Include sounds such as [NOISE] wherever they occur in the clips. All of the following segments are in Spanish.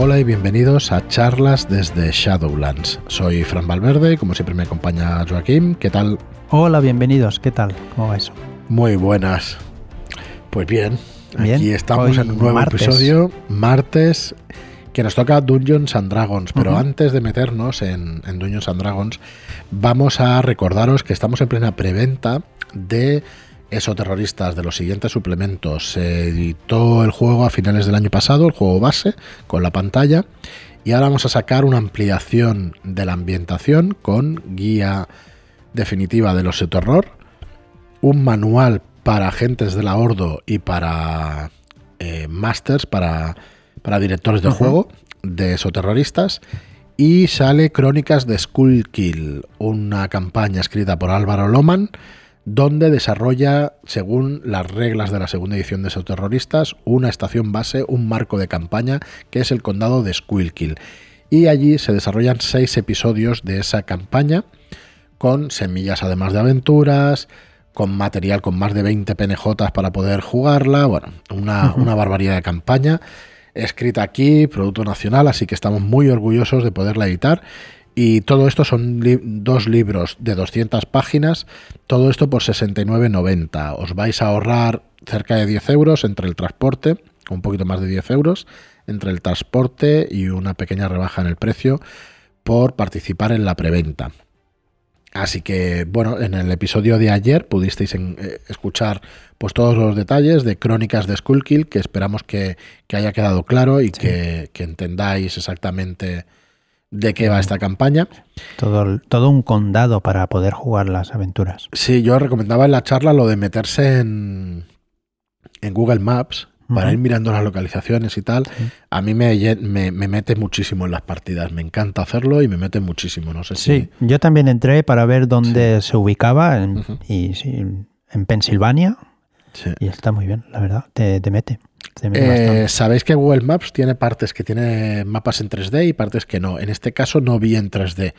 Hola y bienvenidos a charlas desde Shadowlands. Soy Fran Valverde y como siempre me acompaña Joaquín. ¿Qué tal? Hola, bienvenidos. ¿Qué tal? ¿Cómo va eso? Muy buenas. Pues bien, Bien. aquí estamos Hoy en un nuevo martes. episodio, martes, que nos toca Dungeons and Dragons. Pero antes de meternos en, en Dungeons and Dragons, vamos a recordaros que estamos en plena preventa de Esoterroristas de los siguientes suplementos. Se editó el juego a finales del año pasado, el juego base, con la pantalla. Y ahora vamos a sacar una ampliación de la ambientación con guía definitiva del Oseterror, un manual para agentes de la Ordo y para eh, masters, para, para directores de juego de esoterroristas. Y sale Crónicas de Skullkill, una campaña escrita por Álvaro Loman, donde desarrolla, según las reglas de la segunda edición de Esoterroristas, una estación base, un marco de campaña, que es el condado de Skullkill. Y allí se desarrollan seis episodios de esa campaña, con semillas además de aventuras, con material con más de 20 PNJs para poder jugarla, bueno, una, una barbaridad de campaña, escrita aquí, producto nacional, así que estamos muy orgullosos de poderla editar. Y todo esto son li- dos libros de 200 páginas, todo esto por 69,90. Os vais a ahorrar cerca de 10 euros entre el transporte, un poquito más de 10 euros, entre el transporte y una pequeña rebaja en el precio por participar en la preventa. Así que, bueno, en el episodio de ayer pudisteis en- eh, escuchar pues todos los detalles de Crónicas de Skullkill, que esperamos que, que haya quedado claro y que, que entendáis exactamente de qué va esta campaña. Todo, todo un condado para poder jugar las aventuras. Sí, yo recomendaba en la charla lo de meterse en, en Google Maps para ir mirando las localizaciones y tal. Sí. A mí me, me, me mete muchísimo en las partidas. Me encanta hacerlo y me mete muchísimo. No sé Sí, yo también entré para ver dónde se ubicaba en, Ujú. y sí, en Pensilvania si... sí. y está muy bien, la verdad. Te, te mete. Eh. Sabéis que Google Maps tiene partes que tiene mapas en 3D y partes que no. En este caso no vi en 3D.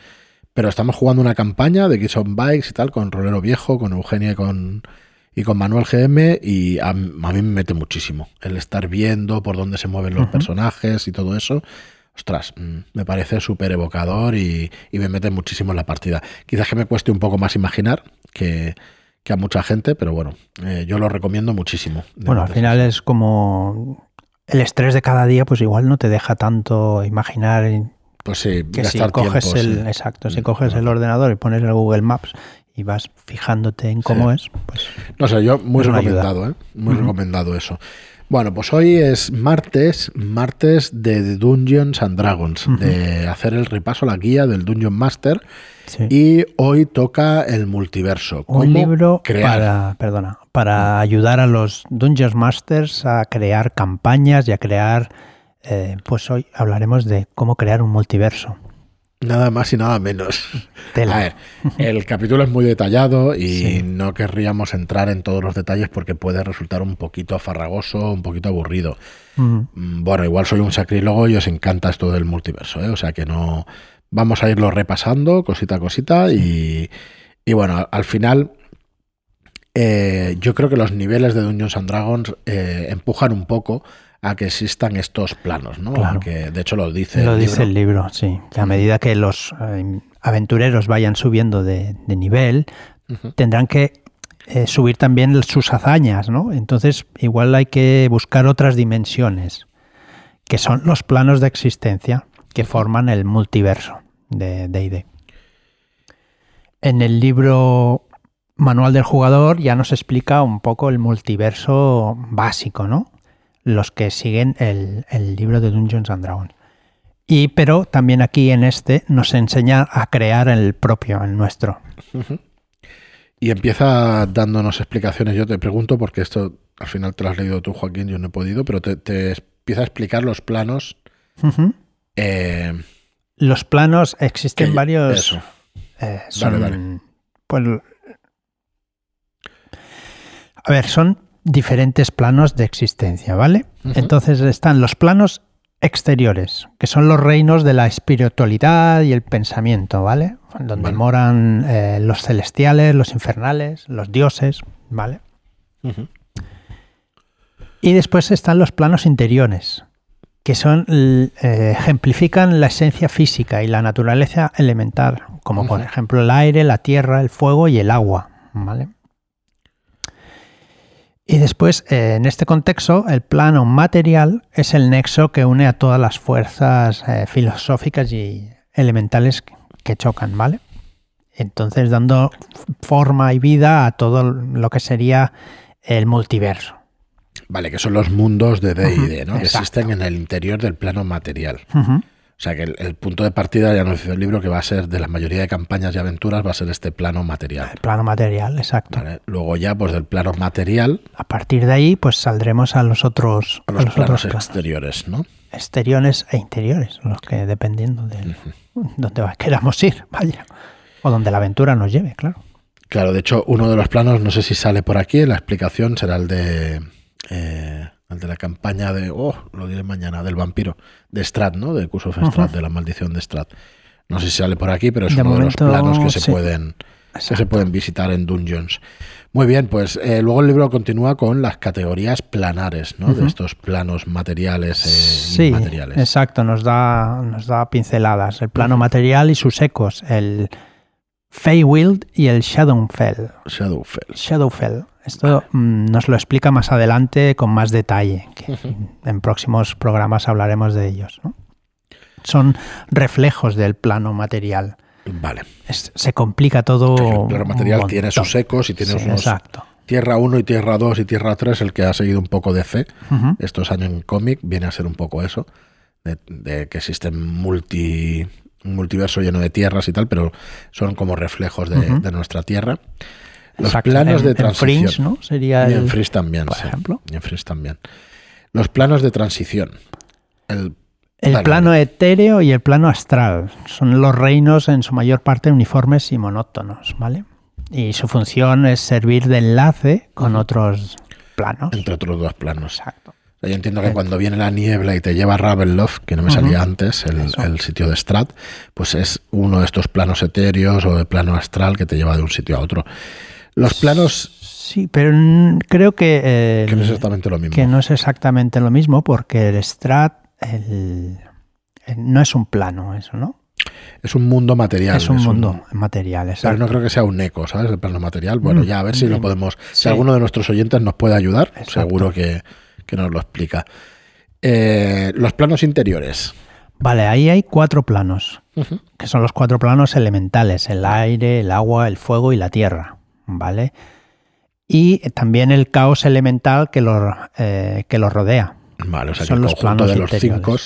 Pero estamos jugando una campaña de Kids on Bikes y tal, con Rolero Viejo, con Eugenia y con, y con Manuel GM. Y a, a mí me mete muchísimo el estar viendo por dónde se mueven los personajes y todo eso. Ostras, mm, me parece súper evocador y, y me mete muchísimo en la partida. Quizás que me cueste un poco más imaginar que, que a mucha gente, pero bueno, eh, yo lo recomiendo muchísimo. Bueno, al final es como el estrés de cada día, pues igual no te deja tanto imaginar Pues sí, que si coges tiempo, el sí. exacto, si Mm, coges el ordenador y pones el Google Maps y vas fijándote en cómo es, pues No sé, yo muy recomendado, ¿eh? Muy recomendado eso. Bueno, pues hoy es martes, martes de Dungeons and Dragons, de hacer el repaso, la guía del Dungeon Master. Sí. Y hoy toca el multiverso. un libro crear. para, perdona, para ayudar a los Dungeons Masters a crear campañas y a crear, eh, pues hoy hablaremos de cómo crear un multiverso. Nada más y nada menos. Tela. A ver, el [LAUGHS] capítulo es muy detallado y Sí. no querríamos entrar en todos los detalles porque puede resultar un poquito farragoso, un poquito aburrido. Mm, Mm, Bueno, igual soy un sacrílogo y os encanta esto del multiverso, ¿eh? o sea que no. Vamos a irlo repasando cosita a cosita y, y bueno, al, al final eh, yo creo que los niveles de Dungeons and Dragons eh, empujan un poco a que existan estos planos, ¿no? Claro. Aunque de hecho lo dice. Lo el dice libro. el libro, sí. Que a medida que los eh, aventureros vayan subiendo de, de nivel, tendrán que eh, subir también sus hazañas, ¿no? Entonces, igual hay que buscar otras dimensiones, que son los planos de existencia que forman el multiverso de D&D. En el libro Manual del Jugador ya nos explica un poco el multiverso básico, ¿no? Los que siguen el, el libro de Dungeons and Dragons. Y, pero también aquí en este nos enseña a crear el propio, el nuestro. Y empieza dándonos explicaciones. Yo te pregunto, porque esto al final te lo has leído tú, Joaquín, yo no he podido, pero te, te empieza a explicar los planos. Eh, Los planos existen que- varios. Eso. eh, son, dale. Pues, a ver, son diferentes planos de existencia, ¿vale? Entonces están los planos exteriores, que son los reinos de la espiritualidad y el pensamiento, ¿vale? Donde Vale. moran eh, los celestiales, los infernales, los dioses, ¿vale? Y después están los planos interiores, que son eh, ejemplifican la esencia física y la naturaleza elemental, como por ejemplo el aire, la tierra, el fuego y el agua. ¿vale? Y después, eh, en este contexto, el plano material es el nexo que une a todas las fuerzas eh, filosóficas y elementales que chocan, ¿vale? Entonces, dando forma y vida a todo lo que sería el multiverso. Vale, que son los mundos de D y D, Ujú, ¿no? Que existen en el interior del plano material. O sea que el, el punto de partida, ya nos dice el libro, que va a ser de la mayoría de campañas y aventuras, va a ser este plano material. El plano material, exacto. ¿vale? Luego ya, pues del plano material A partir de ahí, pues saldremos a los otros, a a los, los planos otros planos. exteriores, ¿no? exteriores e interiores, los que dependiendo de donde va- queramos ir, vaya. O donde la aventura nos lleve, claro. Claro, de hecho, uno de los planos, no sé si sale por aquí, la explicación será el de eh, el de la campaña de, oh, lo diré mañana, del vampiro, de Strat, ¿no? De Curse of Strat, de la maldición de Strat. No sé si sale por aquí, pero es De uno momento, de los planos que se sí. pueden que se pueden visitar en Dungeons. Muy bien, pues eh, luego el libro continúa con las categorías planares, ¿no? De estos planos materiales e Sí, inmateriales. exacto, nos da, nos da pinceladas. El plano material y sus ecos, el Feywild y el Shadowfell. Shadowfell. Shadowfell. Esto mm, nos lo explica más adelante con más detalle. que en próximos programas hablaremos de ellos. ¿no? Son reflejos del plano material. Vale. Es- se complica todo. El plano material tiene sus ecos y tiene Sí, unos Exacto. Tierra 1 y Tierra 2 y Tierra 3, el que ha seguido un poco de fe estos años en cómic, viene a ser un poco eso, de, de que existe multi, un multiverso lleno de tierras y tal, pero son como reflejos de nuestra Tierra. Los Exacto. planos En- de en transición. Fringe, ¿no? Sería Y en el- Fringe también, por sí. ejemplo. Y en Fringe también. Los planos de transición. El, El plano etéreo y el plano astral son los reinos en su mayor parte uniformes y monótonos, ¿vale? Y su función es servir de enlace con otros planos. entre otros dos planos. Exacto. O sea, Yo entiendo que cuando viene la niebla y te lleva a Ravenloft, que no me salía antes, el, el sitio de Strat, pues es uno de estos planos etéreos o de plano astral que te lleva de un sitio a otro. Los planos, Sí, pero mm, creo que, eh, que no es exactamente lo mismo. que no es exactamente lo mismo porque el strat el- el- no es un plano, eso, ¿no? Es un mundo material. es un mundo material, Pero exacto. no creo que sea un eco, ¿sabes? El plano material. Bueno, Mm, ya a ver si lo entiendo. podemos. Si alguno de nuestros oyentes nos puede ayudar, Exacto. seguro que, que nos lo explica. Eh, los planos interiores. Vale, ahí hay cuatro planos, que son los cuatro planos elementales, el aire, el agua, el fuego y la tierra, ¿vale? Y también el caos elemental que lo, eh, que rodea. Vale, o sea que son los planos de los cinco,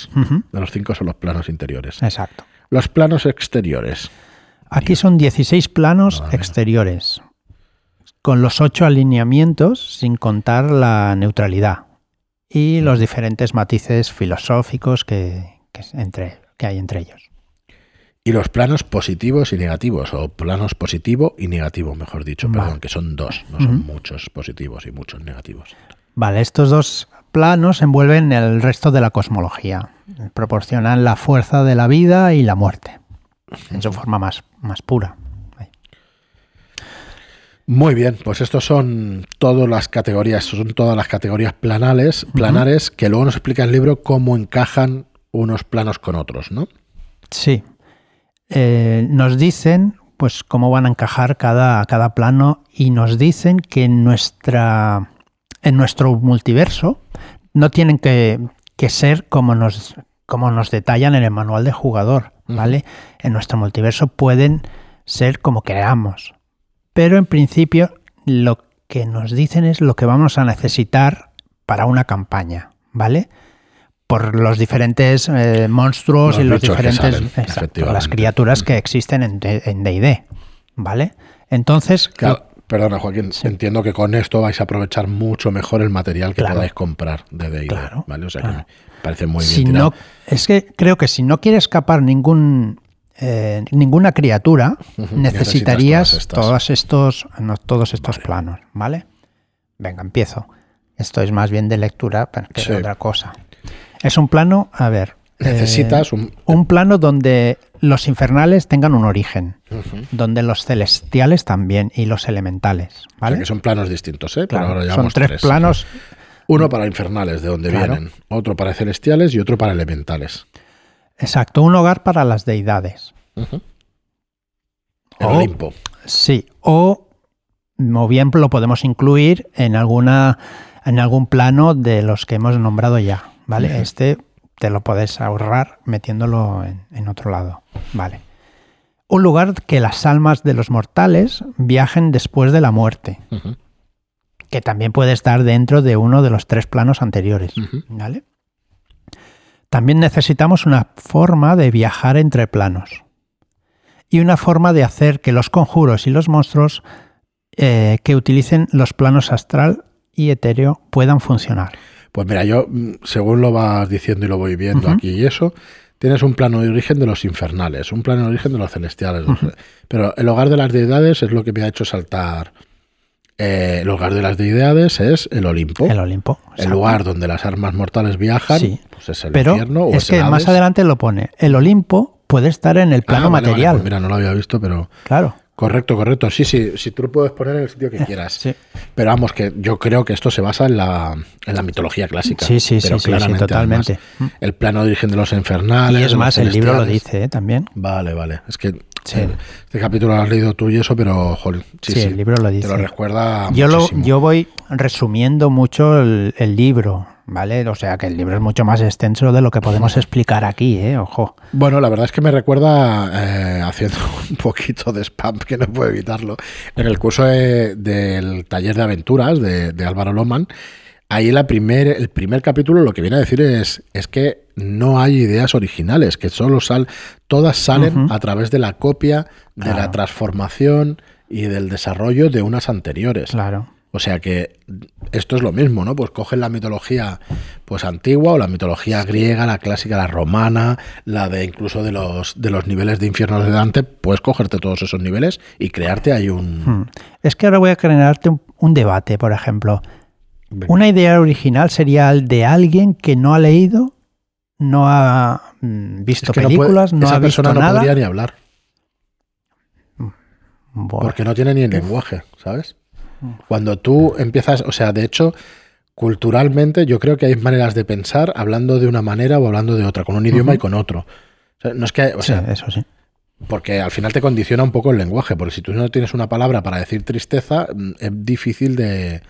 de los cinco son los planos interiores. Exacto. Los planos exteriores. Aquí son 16 planos exteriores, con los ocho alineamientos sin contar la neutralidad y los diferentes matices filosóficos que, entre, que hay entre ellos. Y los planos positivos y negativos, o planos positivo y negativo, mejor dicho, Vale. perdón, que son dos, no son muchos positivos y muchos negativos. Vale, estos dos planos envuelven el resto de la cosmología, proporcionan la fuerza de la vida y la muerte, en su forma más, más pura. Muy bien, pues estos son todas las categorías, son todas las categorías planales, planares, que luego nos explica el libro cómo encajan unos planos con otros, ¿no? Sí. Eh, nos dicen pues cómo van a encajar cada, cada plano y nos dicen que en nuestra en nuestro multiverso no tienen que, que ser como nos como nos detallan en el manual de jugador, ¿vale? En nuestro multiverso pueden ser como queramos. Pero en principio lo que nos dicen es lo que vamos a necesitar para una campaña, ¿vale? Por los diferentes eh, monstruos Los y los diferentes salen, exacto, efectivamente. las criaturas que existen en D&D, ¿vale? Entonces, Claro, perdona Joaquín, Sí. entiendo que con esto vais a aprovechar mucho mejor el material que Claro. podáis comprar de D&D, Claro, ¿vale? O sea que me parece muy bien tirado. no, es que creo que si no quiere escapar ningún eh, ninguna criatura, [LAUGHS] necesitarías todas todos estos no, todos estos planos, ¿vale? Venga, empiezo. Esto es más bien de lectura pero que Sí. de otra cosa. Es un plano, a ver. eh, Necesitas un... un plano donde los infernales tengan un origen, donde los celestiales también y los elementales, O sea que son planos distintos, ¿eh? Claro, ahora son llevamos tres, planos Uno para infernales, de donde Claro. vienen, otro para celestiales y otro para elementales. Exacto, un hogar para las deidades. El O- Olimpo. Sí, o, o bien lo podemos incluir en alguna en algún plano de los que hemos nombrado ya, ¿vale? Este te lo puedes ahorrar metiéndolo en, en otro lado, ¿vale? Un lugar que las almas de los mortales viajen después de la muerte, que también puede estar dentro de uno de los tres planos anteriores. ¿vale? También necesitamos una forma de viajar entre planos y una forma de hacer que los conjuros y los monstruos eh, que utilicen los planos astral y etéreo puedan funcionar. Pues mira, yo, mm, según lo vas diciendo y lo voy viendo aquí y eso, tienes un plano de origen de los infernales, un plano de origen de los celestiales. Pero el hogar de las deidades es lo que me ha hecho saltar. Eh, el hogar de las deidades es el Olimpo. El Olimpo. El lugar donde las armas mortales viajan, Sí. pues es el Pero infierno o es el que más adelante lo pone. El Olimpo puede estar en el Ah, plano vale, vale, material. pues mira, no lo había visto, pero Claro. Correcto, correcto. Sí, sí, sí, tú lo puedes poner en el sitio que quieras. Sí. Pero vamos, que yo creo que esto se basa en la, en la mitología clásica. Sí, sí, sí, pero sí, sí, claramente, totalmente. además. el plano de origen de los infernales. Y es más, el libro lo dice ¿eh? también. Vale, vale. Es que Sí. eh, este capítulo lo has leído tú y eso, pero joder, sí, Sí, sí, el libro lo dice. Te lo recuerda. Yo, lo, yo voy resumiendo mucho el, el libro, ¿vale? O sea que el libro es mucho más extenso de lo que podemos explicar aquí, ¿eh? Ojo. Bueno, la verdad es que me recuerda, eh, haciendo [LAUGHS] un poquito de spam, que no puedo evitarlo, en el curso de- del taller de aventuras de, de Álvaro Loman, ahí la primer, el primer capítulo lo que viene a decir es, es que no hay ideas originales, que solo sal, todas salen a través de la copia, de la transformación y del desarrollo de unas anteriores. Claro. O sea que esto es lo mismo, ¿no? Pues cogen la mitología pues antigua o la mitología griega, la clásica, la romana, la de incluso de los de los niveles de infierno de Dante, puedes cogerte todos esos niveles y crearte ahí un Hmm. Es que ahora voy a crearte un, un debate, por ejemplo. Venga. Una idea original sería el de alguien que no ha leído, no ha mm, visto Es que no puede- películas, no, esa ha visto persona no nada. podría ni hablar, Buah. porque no tiene ni el lenguaje, ¿sabes? Cuando tú empiezas, o sea, de hecho, culturalmente yo creo que hay maneras de pensar hablando de una manera o hablando de otra, con un idioma y con otro. O sea, no es que, o Sí, sea, eso sí. Porque al final te condiciona un poco el lenguaje, porque si tú no tienes una palabra para decir tristeza, mm, es difícil de,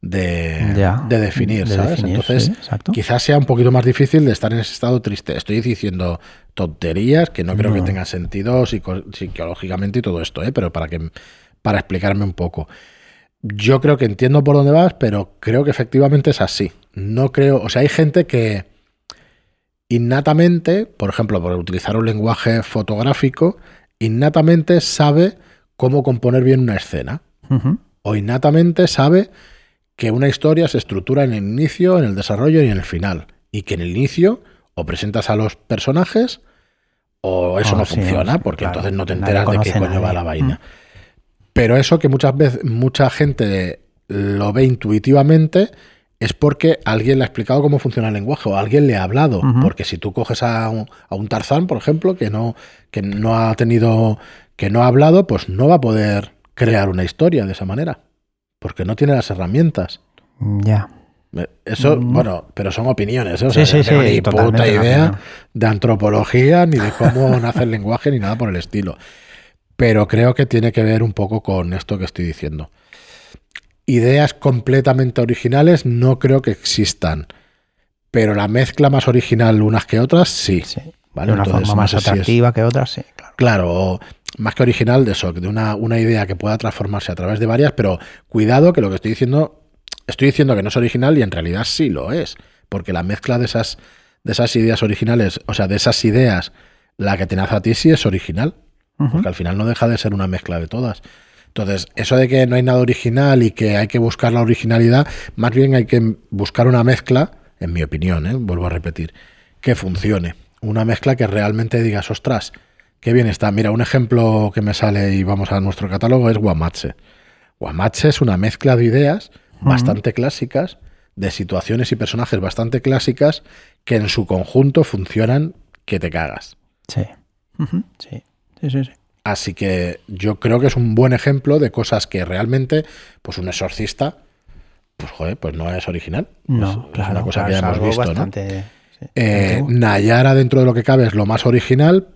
de, Ya, de definir, de ¿sabes? definir, Entonces, sí, quizás sea un poquito más difícil de estar en ese estado triste. Estoy diciendo tonterías que no creo que tengan sentido psico- psicológicamente y todo esto, ¿eh? pero para, que, para explicarme un poco. Yo creo que entiendo por dónde vas, pero creo que efectivamente es así. No creo, o sea, hay gente que innatamente, por ejemplo, por utilizar un lenguaje fotográfico, innatamente sabe cómo componer bien una escena. O innatamente sabe que una historia se estructura en el inicio, en el desarrollo y en el final. Y que en el inicio o presentas a los personajes o eso Oh, no sí, funciona, porque claro. entonces no te enteras de qué coño va la vaina. Pero eso que muchas veces mucha gente lo ve intuitivamente es porque alguien le ha explicado cómo funciona el lenguaje o alguien le ha hablado. Porque si tú coges a un, a un Tarzán, por ejemplo, que no, que no ha tenido, que no ha hablado, pues no va a poder crear una historia de esa manera. Porque no tiene las herramientas. Ya. Eso, Mm. bueno, pero son opiniones, ¿eh? O Sí, sea, sí, no sí, ni puta idea de antropología, ni de cómo [LAUGHS] nace el lenguaje, ni nada por el estilo. Pero creo que tiene que ver un poco con esto que estoy diciendo. Ideas completamente originales no creo que existan. Pero la mezcla más original unas que otras, sí. Sí. ¿vale? de una Entonces, forma no más sé si es- atractiva que otras, sí, claro. Claro, o más que original de eso, de una, una idea que pueda transformarse a través de varias, pero cuidado que lo que estoy diciendo, estoy diciendo que no es original y en realidad sí lo es, porque la mezcla de esas, de esas ideas originales, o sea, de esas ideas, la que te nace a ti sí es original, Porque al final no deja de ser una mezcla de todas. Entonces, eso de que no hay nada original y que hay que buscar la originalidad, más bien hay que buscar una mezcla, en mi opinión, ¿eh? vuelvo a repetir, que funcione. Una mezcla que realmente digas, ostras, qué bien está. Mira, un ejemplo que me sale y vamos a nuestro catálogo es Guamache. Guamache es una mezcla de ideas bastante clásicas, de situaciones y personajes bastante clásicas que en su conjunto funcionan que te cagas. Sí. Sí. Sí, sí, sí. Así que yo creo que es un buen ejemplo de cosas que realmente, pues un exorcista pues joder, pues no es original. No, Pues claro. Es una cosa claro, que ya hemos visto, ¿no? sí, Eh. Nayara, dentro de lo que cabe, es lo más original.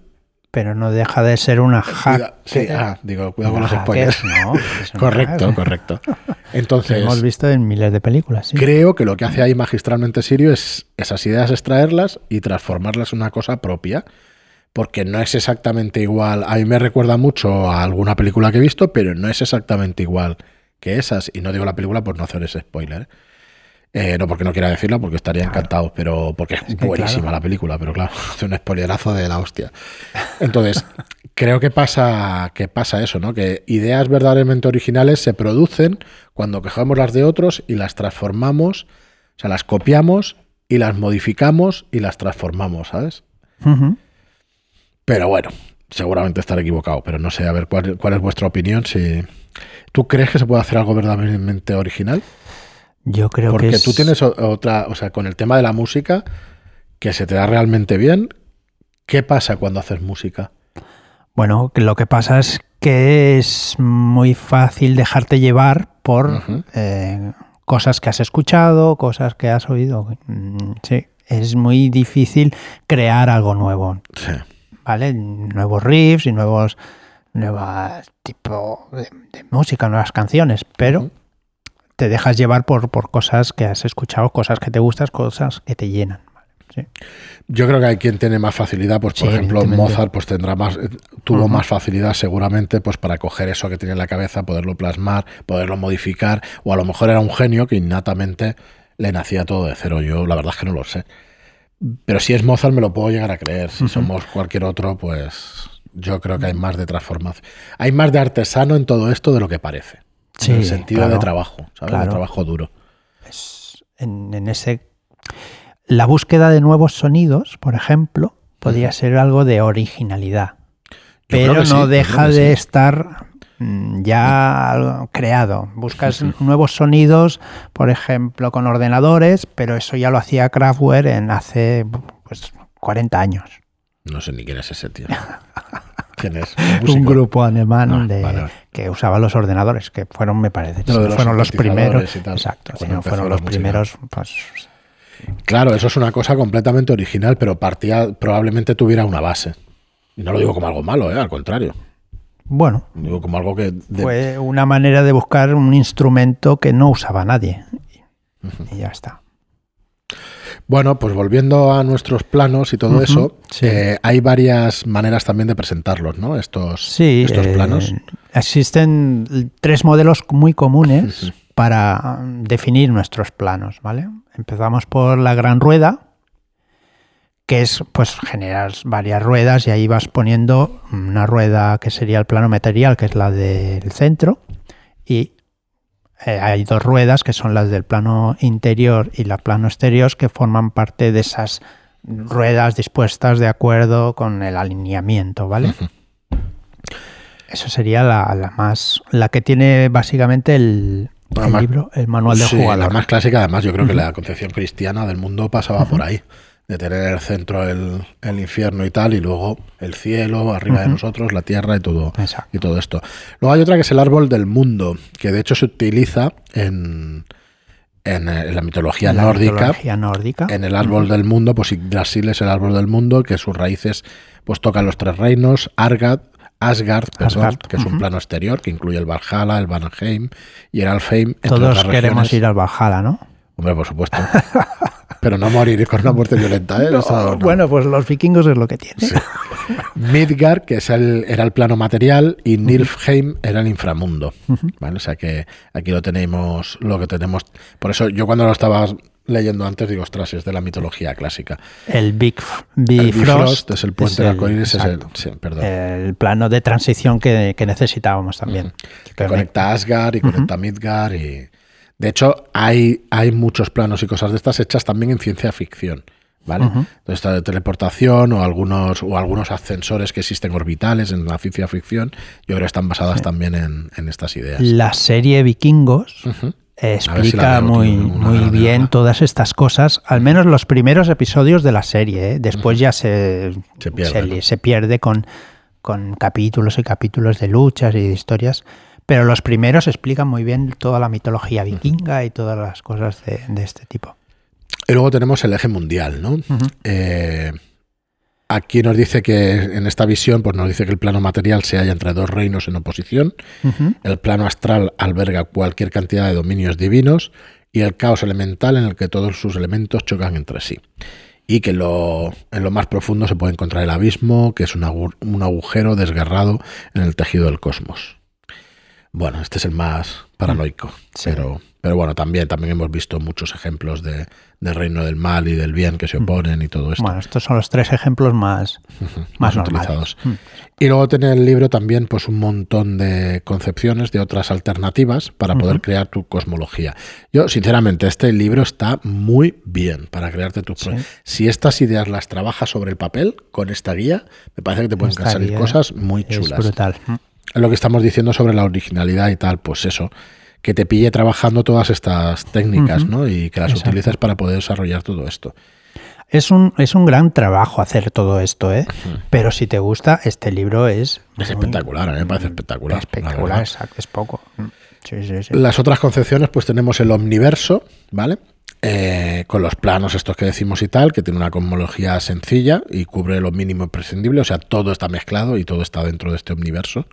pero no deja de ser una hack. Sí, ah, digo, cuidado con los spoilers. no, [LAUGHS] correcto, correcto. [LAUGHS] Que Entonces, hemos visto en miles de películas, sí. creo que lo que hace ahí magistralmente Sirio es esas ideas extraerlas y transformarlas en una cosa propia. Porque no es exactamente igual. A mí me recuerda mucho a alguna película que he visto, pero no es exactamente igual que esas. Y no digo la película por no hacer ese spoiler. ¿eh? No porque no quiera decirla, porque estaría encantado, pero porque es, Es que, buenísima claro. la película, pero claro, [LAUGHS] hace un spoilerazo de la hostia. Entonces, [LAUGHS] creo que pasa, que pasa eso, ¿no? Que ideas verdaderamente originales se producen cuando cogemos las de otros y las transformamos, o sea, las copiamos y las modificamos y las transformamos, ¿sabes? Ujú. Pero bueno, seguramente estaré equivocado, pero no sé, a ver cuál, cuál es vuestra opinión. Si ¿Tú crees que se puede hacer algo verdaderamente original? Yo creo Porque que es- tú tienes otra, o sea, con el tema de la música, que se te da realmente bien, ¿qué pasa cuando haces música? Bueno, lo que pasa es que es muy fácil dejarte llevar por eh, cosas que has escuchado, cosas que has oído. Mm, Sí, es muy difícil crear algo nuevo, Sí. ¿Vale? Nuevos riffs y nuevos nuevas tipo de, de música, nuevas canciones, pero te dejas llevar por, por cosas que has escuchado, cosas que te gustan, cosas que te llenan. Sí. Yo creo que hay quien tiene más facilidad, pues por Sí, ejemplo. Mozart pues tendrá más eh, tuvo más facilidad seguramente pues para coger eso que tiene en la cabeza, poderlo plasmar, poderlo modificar o a lo mejor era un genio que innatamente le nacía todo de cero. Yo la verdad es que no lo sé. Pero si es Mozart me lo puedo llegar a creer. Si somos cualquier otro, pues yo creo que hay más de transformación. Hay más de artesano en todo esto de lo que parece. Sí, en el sentido claro. de trabajo, ¿sabes? De trabajo duro. es en, en ese la búsqueda de nuevos sonidos, por ejemplo, podría ser algo de originalidad, Yo pero no sí, deja de sí. estar ya algo creado. Buscas nuevos sonidos, por ejemplo, con ordenadores, pero eso ya lo hacía Kraftwerk en hace pues 40 años. No sé ni quién es ese tío. [LAUGHS] ¿Quién es? Un grupo alemán Ah, de- vale, que usaba los ordenadores, que fueron, me parece, los fueron los primeros. exacto, si no fueron los música. primeros, pues Claro, eso es una cosa completamente original, pero partía, probablemente tuviera una base. Y no lo digo como algo malo, ¿eh? al contrario. Bueno, Digo como algo que... de- Fue una manera de buscar un instrumento que no usaba nadie. Y ya está. Bueno, pues volviendo a nuestros planos y todo eso, sí. eh, hay varias maneras también de presentarlos, ¿no? Estos, Sí, estos eh, planos. Existen tres modelos muy comunes para definir nuestros planos, ¿vale? Empezamos por la gran rueda, que es pues generar varias ruedas y ahí vas poniendo una rueda que sería el plano material, que es la del centro, y eh, hay dos ruedas que son las del plano interior y la plano exterior que forman parte de esas ruedas dispuestas de acuerdo con el alineamiento, ¿vale? Eso sería la, la más la que tiene básicamente el, el más- libro, el manual de Sí, jugador. la más clásica, además, yo creo que la concepción cristiana del mundo pasaba por ahí. De tener el centro el, el infierno y tal, y luego el cielo arriba de nosotros, la tierra y todo, Exacto. y todo esto. Luego hay otra que es el árbol del mundo, que de hecho se utiliza en, en, eh, en la mitología La nórdica. mitología nórdica. En el árbol del mundo, pues Yggdrasil es el árbol del mundo, que sus raíces pues tocan los tres reinos, Argad, Asgard, perdón, Asgard, que es un plano exterior que incluye el Valhalla, el Vanheim y el Alfheim. Todos queremos regiones. ir al Valhalla, ¿no? Hombre, por supuesto. [LAUGHS] Pero no morir con una muerte violenta, ¿eh? No, Eso no. Bueno, pues los vikingos es lo que tienen. Sí. Midgard, que es el, era el plano material, y Nilfheim era el inframundo. ¿vale? O sea que aquí lo tenemos, lo que tenemos. Por eso yo cuando lo estaba leyendo antes digo, ostras, es de la mitología clásica. El Big F- El Bifrost, Bifrost es el puente del el- arcoíris, es el, sí, perdón, el plano de transición que, que necesitábamos también. que conecta a Asgard y conecta a Midgard. Y... De hecho, hay, hay muchos planos y cosas de estas hechas también en ciencia ficción. ¿Vale? Entonces, esta de teleportación o algunos, o algunos ascensores que existen orbitales en la ciencia ficción, yo creo que están basadas también en, en estas ideas. La serie Vikingos si explica veo, muy, muy bien todas estas cosas, al menos los primeros episodios de la serie. ¿eh? Después ya se, Se pierde, se, ¿no? se pierde con, con capítulos y capítulos de luchas y de historias. Pero los primeros explican muy bien toda la mitología vikinga y todas las cosas de, de este tipo. Y luego tenemos el eje mundial, ¿no? Eh, aquí nos dice que en esta visión, pues nos dice que el plano material se halla entre dos reinos en oposición. El plano astral alberga cualquier cantidad de dominios divinos y el caos elemental en el que todos sus elementos chocan entre sí. Y que lo- en lo más profundo se puede encontrar el abismo, que es un, agu- un agujero desgarrado en el tejido del cosmos. Bueno, este es el más paranoico, Sí. pero, pero bueno, también, también hemos visto muchos ejemplos de, del reino del mal y del bien que se oponen y todo esto. Bueno, estos son los tres ejemplos más, más, utilizados. Mm. Y luego tiene el libro también pues un montón de concepciones de otras alternativas para poder crear tu cosmología. Yo, sinceramente, este libro está muy bien para crearte tu... pro- Sí. Si estas ideas las trabajas sobre el papel con esta guía, me parece que te pueden salir cosas muy Es chulas. brutal. Lo que estamos diciendo sobre la originalidad y tal, pues eso, que te pille trabajando todas estas técnicas. ¿no? Y que las Exacto. utilices para poder desarrollar todo esto. Es un, es un gran trabajo hacer todo esto, ¿eh? Pero si te gusta, este libro es... Es muy espectacular, a mí me parece espectacular. la Espectacular, exacto, es poco. Mm. Sí, sí, sí. Las otras concepciones, pues tenemos el omniverso, ¿vale? Eh, con los planos estos que decimos y tal, que tiene una cosmología sencilla y cubre lo mínimo imprescindible, o sea, todo está mezclado y todo está dentro de este omniverso.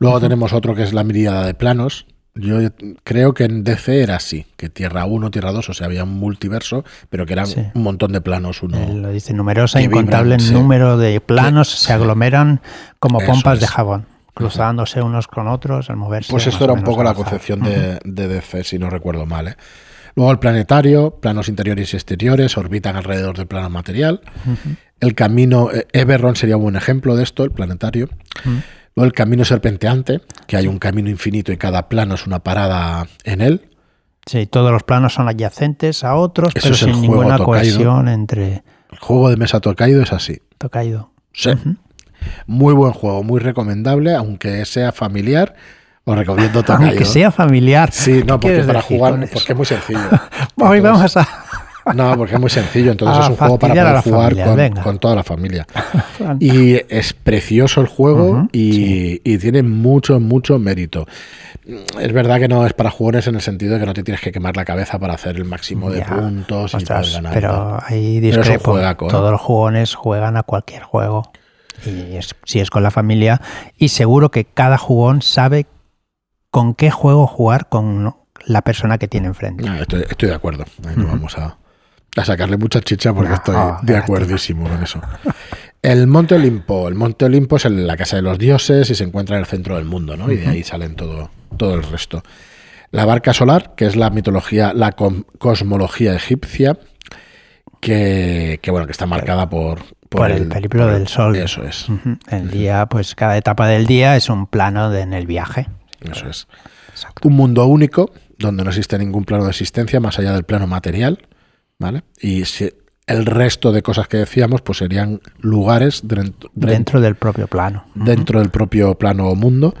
Luego tenemos otro que es la miríada de planos. Yo creo que en DC era así, que Tierra 1, Tierra 2, o sea, había un multiverso, pero que eran Sí. un montón de planos uno. Eh, Lo dice numerosa, vibran, incontable sí. número de planos se aglomeran como Eso pompas de jabón, cruzándose unos con otros al moverse. Pues esto era un poco la concepción de, de DC, si no recuerdo mal. ¿eh? Luego el planetario, planos interiores y exteriores, orbitan alrededor del plano material. El camino, eh, Eberron sería un buen ejemplo de esto, el planetario. Luego el camino serpenteante, que hay un camino infinito y cada plano es una parada en él. Sí, todos los planos son adyacentes a otros, Eso pero sin juego ninguna cohesión entre El juego de mesa Tokaido es así. Tokaido. Sí. Muy buen juego, muy recomendable, aunque sea familiar. Os recomiendo Tokaido. Aunque sea familiar. Sí, no, ¿Qué porque para jugar, porque es muy sencillo. [LAUGHS] Hoy vamos a... No, porque es muy sencillo. Entonces es un juego para poder jugar familia, con, toda la familia. [LAUGHS] Y es precioso el juego y, y tiene mucho, mucho mérito. Es verdad que no es para jugadores en el sentido de que no te tienes que quemar la cabeza para hacer el máximo de Ya, puntos y Ostras, poder ganar. pero ahí Pero discrepo. juegaco, ¿eh? Todos los jugones juegan a cualquier juego. Y es- si es con la familia. Y seguro que cada jugón sabe con qué juego jugar con la persona que tiene enfrente. Ah, estoy, estoy de acuerdo. Ahí no vamos a, a sacarle mucha chicha porque No, estoy de lástima. acuerdísimo con eso. El Monte Olimpo. El Monte Olimpo es la casa de los dioses y se encuentra en el centro del mundo, ¿no? Y de ahí salen todo, todo el resto. La barca solar, que es la mitología, la cosmología egipcia, que, que, bueno, que está marcada por, Por el periplo por el- del sol. Eso es. El día, pues cada etapa del día es un plano de- en el viaje. Eso es. Exacto. Un mundo único, donde no existe ningún plano de existencia más allá del plano material, ¿vale? Y si el resto de cosas que decíamos, pues serían lugares dentro, Dentro del propio plano. Dentro del propio plano o mundo.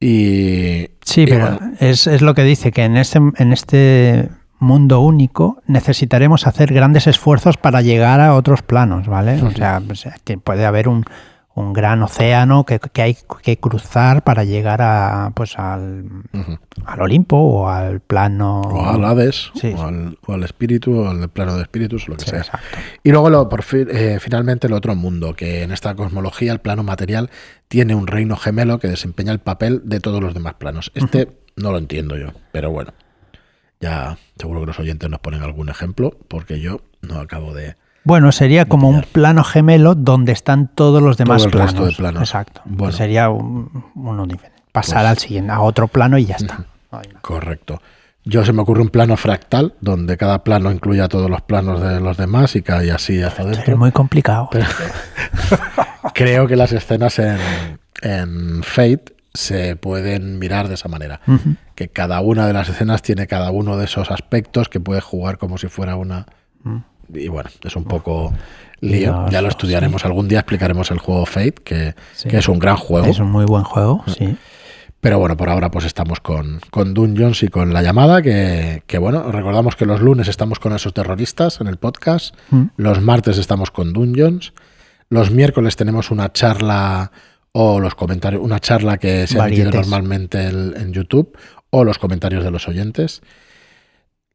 Y Sí, y pero bueno, es, es lo que dice, que en este, en este mundo único necesitaremos hacer grandes esfuerzos para llegar a otros planos, ¿vale? O sea, pues, que puede haber un, un gran océano que, que hay que cruzar para llegar a, pues, al, al Olimpo o al plano... o al Hades, Sí. o, al, o al espíritu, o al plano de espíritus, o lo que Sí, sea. exacto. Y luego, lo, por fin- eh, finalmente, el otro mundo, que en esta cosmología el plano material tiene un reino gemelo que desempeña el papel de todos los demás planos. Este no lo entiendo yo, pero bueno, ya seguro que los oyentes nos ponen algún ejemplo, porque yo no acabo de... Bueno, sería como un plano gemelo donde están todos los demás el planos. resto de planos. Exacto. Bueno. Sería un- uno diferente. Pasar Pues- al siguiente, a otro plano y ya está. Correcto. Yo se me ocurre un plano fractal, donde cada plano incluya todos los planos de los demás y cae así hacia Es adentro. muy complicado. [LAUGHS] Creo que las escenas en, en Fate se pueden mirar de esa manera. Que cada una de las escenas tiene cada uno de esos aspectos que puedes jugar como si fuera una. Mm. Y bueno, es un poco lío. Dios, ya lo estudiaremos. Algún día explicaremos el juego Fate, que, Sí. que es un gran juego. Es un muy buen juego, sí. Pero bueno, por ahora pues estamos con, con Dungeons y con la llamada, que, que bueno, recordamos que los lunes estamos con esos terroristas en el podcast, Mm. los martes estamos con Dungeons, los miércoles tenemos una charla o los comentarios, una charla que se ha normalmente en YouTube, o los comentarios de los oyentes.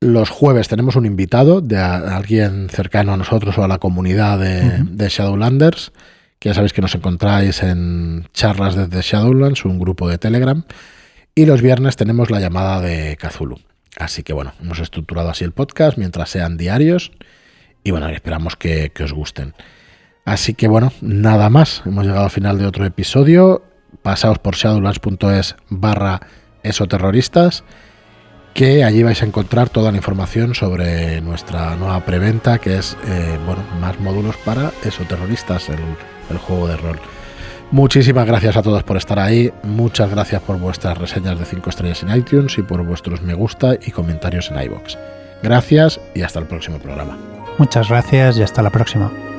Los jueves tenemos un invitado de alguien cercano a nosotros o a la comunidad de, Shadowlanders, que ya sabéis que nos encontráis en charlas desde Shadowlands, un grupo de Telegram. Y los viernes tenemos la llamada de Kazulu. Así que bueno, hemos estructurado así el podcast mientras sean diarios. Y bueno, esperamos que, que os gusten. Así que bueno, nada más. Hemos llegado al final de otro episodio. Pasaos por shadowlands.es barra esoterroristas, que allí vais a encontrar toda la información sobre nuestra nueva preventa, que es eh, bueno, más módulos para esoterroristas, el, el juego de rol. Muchísimas gracias a todos por estar ahí. Muchas gracias por vuestras reseñas de 5 estrellas en iTunes y por vuestros me gusta y comentarios en iBox. Gracias y hasta el próximo programa. Muchas gracias y hasta la próxima.